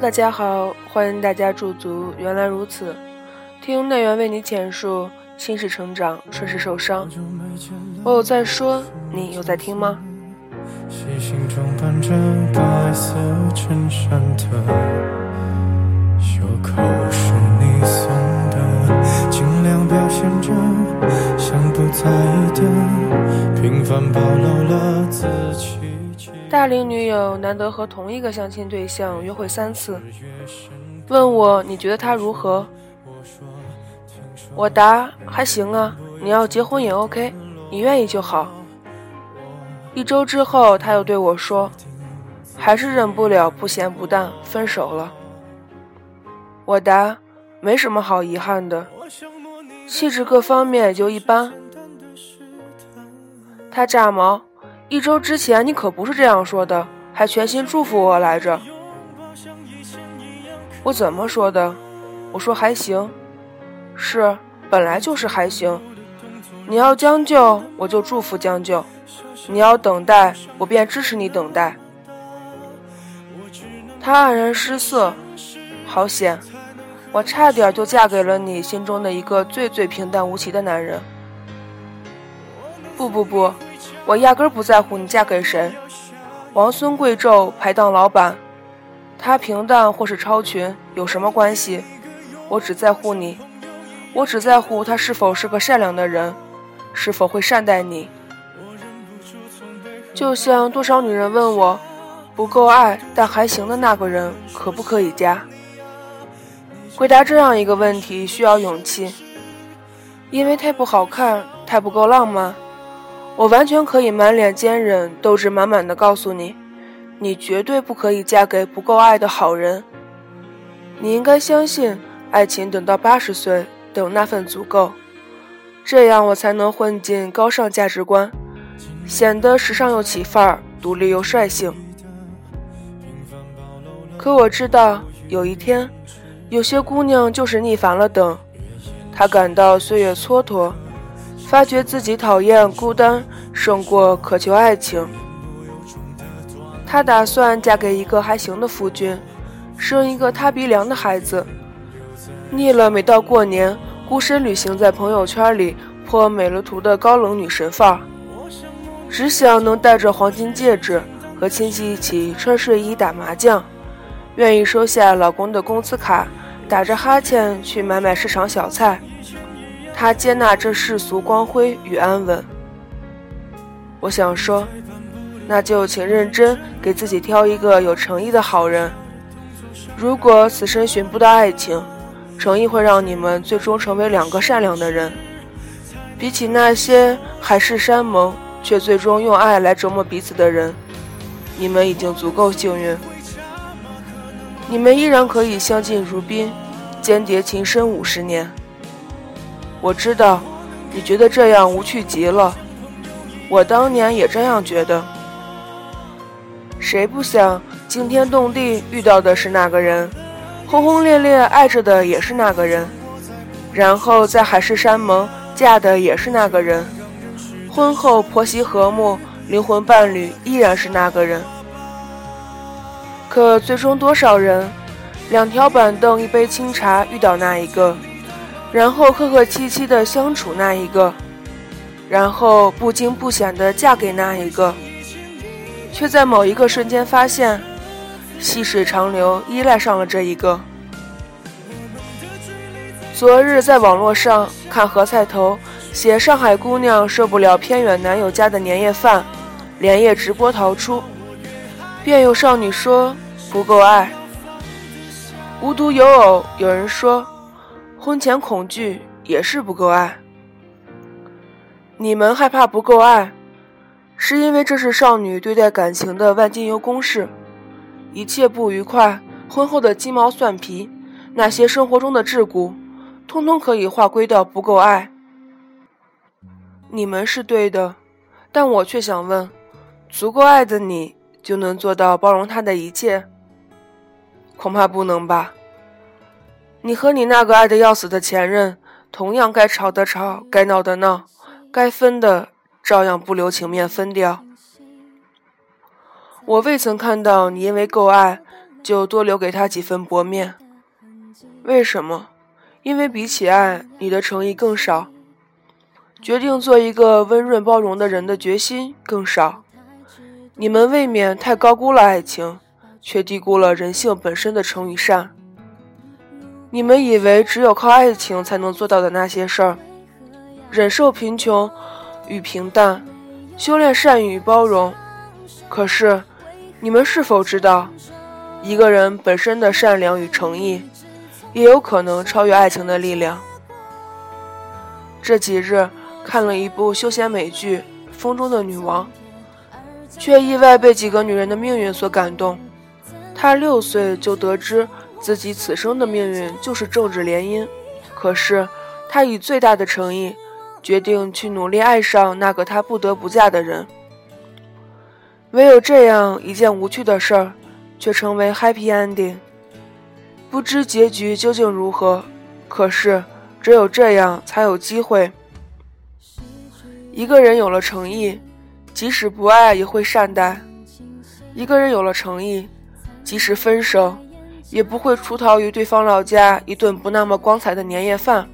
大家好，欢迎大家驻足。原来如此，听内源为你浅述心事成长，顺势受伤。我有在说，你有在听吗？细心装扮着白色衬衫的袖口是你送的，尽量表现着像不在意的。大龄女友难得和同一个相亲对象约会三次，问我你觉得他如何？我答还行啊，你要结婚也 OK，你愿意就好。一周之后，他又对我说，还是忍不了不咸不淡，分手了。我答没什么好遗憾的，气质各方面也就一般。他炸毛。一周之前你可不是这样说的，还全心祝福我来着。我怎么说的？我说还行，是，本来就是还行。你要将就，我就祝福将就；你要等待，我便支持你等待。他黯然失色，好险，我差点就嫁给了你心中的一个最最平淡无奇的男人。不不不。我压根不在乎你嫁给谁，王孙贵胄，排档老板，他平淡或是超群有什么关系？我只在乎你，我只在乎他是否是个善良的人，是否会善待你。就像多少女人问我，不够爱但还行的那个人可不可以嫁？回答这样一个问题需要勇气，因为太不好看，太不够浪漫。我完全可以满脸坚忍、斗志满满的告诉你，你绝对不可以嫁给不够爱的好人。你应该相信爱情，等到八十岁，等那份足够，这样我才能混进高尚价值观，显得时尚又起范儿，独立又率性。可我知道，有一天，有些姑娘就是腻烦了等，她感到岁月蹉跎。发觉自己讨厌孤单胜过渴求爱情，她打算嫁给一个还行的夫君，生一个塌鼻梁的孩子。腻了每到过年孤身旅行在朋友圈里泼美了图的高冷女神范儿，只想能戴着黄金戒指和亲戚一起穿睡衣打麻将，愿意收下老公的工资卡，打着哈欠去买买市场小菜。他接纳这世俗光辉与安稳。我想说，那就请认真给自己挑一个有诚意的好人。如果此生寻不到爱情，诚意会让你们最终成为两个善良的人。比起那些海誓山盟却最终用爱来折磨彼此的人，你们已经足够幸运。你们依然可以相敬如宾，间谍情深五十年。我知道，你觉得这样无趣极了。我当年也这样觉得。谁不想惊天动地遇到的是那个人，轰轰烈烈爱着的也是那个人，然后在海誓山盟嫁的也是那个人，婚后婆媳和睦，灵魂伴侣依然是那个人。可最终多少人，两条板凳一杯清茶遇到那一个？然后客客气气的相处那一个，然后不惊不险的嫁给那一个，却在某一个瞬间发现，细水长流依赖上了这一个。昨日在网络上看何菜头写上海姑娘受不了偏远男友家的年夜饭，连夜直播逃出，便有少女说不够爱。无独有偶，有人说。婚前恐惧也是不够爱。你们害怕不够爱，是因为这是少女对待感情的万金油公式。一切不愉快，婚后的鸡毛蒜皮，那些生活中的桎梏，通通可以划归到不够爱。你们是对的，但我却想问：足够爱的你，就能做到包容他的一切？恐怕不能吧。你和你那个爱得要死的前任，同样该吵的吵，该闹的闹，该分的照样不留情面分掉。我未曾看到你因为够爱，就多留给他几分薄面。为什么？因为比起爱，你的诚意更少。决定做一个温润包容的人的决心更少。你们未免太高估了爱情，却低估了人性本身的诚与善。你们以为只有靠爱情才能做到的那些事儿，忍受贫穷与平淡，修炼善与包容。可是，你们是否知道，一个人本身的善良与诚意，也有可能超越爱情的力量？这几日看了一部休闲美剧《风中的女王》，却意外被几个女人的命运所感动。她六岁就得知。自己此生的命运就是政治联姻，可是她以最大的诚意，决定去努力爱上那个她不得不嫁的人。唯有这样一件无趣的事儿，却成为 happy ending。不知结局究竟如何，可是只有这样才有机会。一个人有了诚意，即使不爱也会善待；一个人有了诚意，即使分手。也不会出逃于对方老家一顿不那么光彩的年夜饭。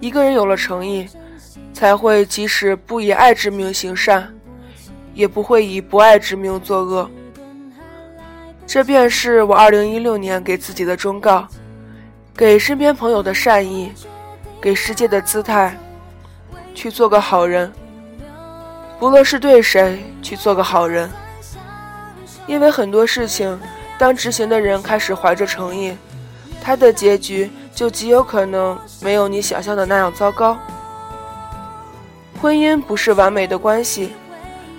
一个人有了诚意，才会即使不以爱之名行善，也不会以不爱之名作恶。这便是我二零一六年给自己的忠告，给身边朋友的善意，给世界的姿态，去做个好人。不论是对谁，去做个好人。因为很多事情。当执行的人开始怀着诚意，他的结局就极有可能没有你想象的那样糟糕。婚姻不是完美的关系，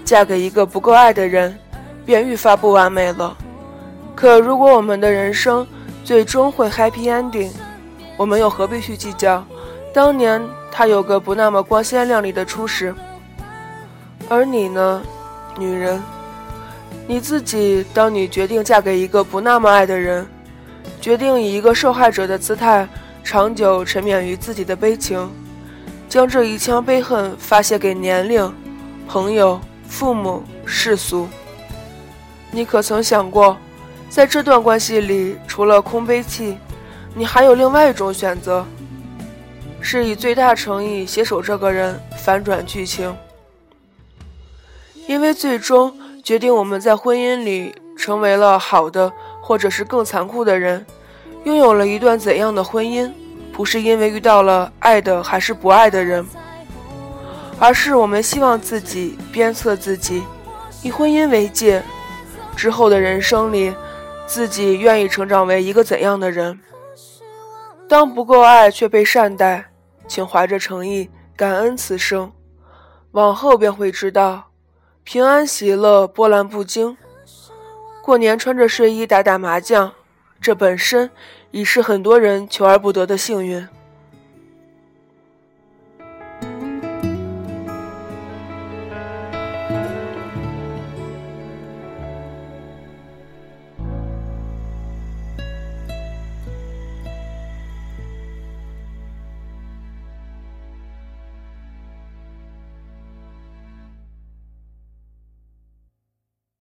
嫁给一个不够爱的人，便愈发不完美了。可如果我们的人生最终会 happy ending，我们又何必去计较当年他有个不那么光鲜亮丽的初始？而你呢，女人？你自己，当你决定嫁给一个不那么爱的人，决定以一个受害者的姿态长久沉湎于自己的悲情，将这一腔悲恨发泄给年龄、朋友、父母、世俗，你可曾想过，在这段关系里，除了空悲泣，你还有另外一种选择，是以最大诚意携手这个人，反转剧情，因为最终。决定我们在婚姻里成为了好的，或者是更残酷的人，拥有了一段怎样的婚姻，不是因为遇到了爱的还是不爱的人，而是我们希望自己鞭策自己，以婚姻为戒，之后的人生里，自己愿意成长为一个怎样的人。当不够爱却被善待，请怀着诚意感恩此生，往后便会知道。平安喜乐，波澜不惊。过年穿着睡衣打打麻将，这本身已是很多人求而不得的幸运。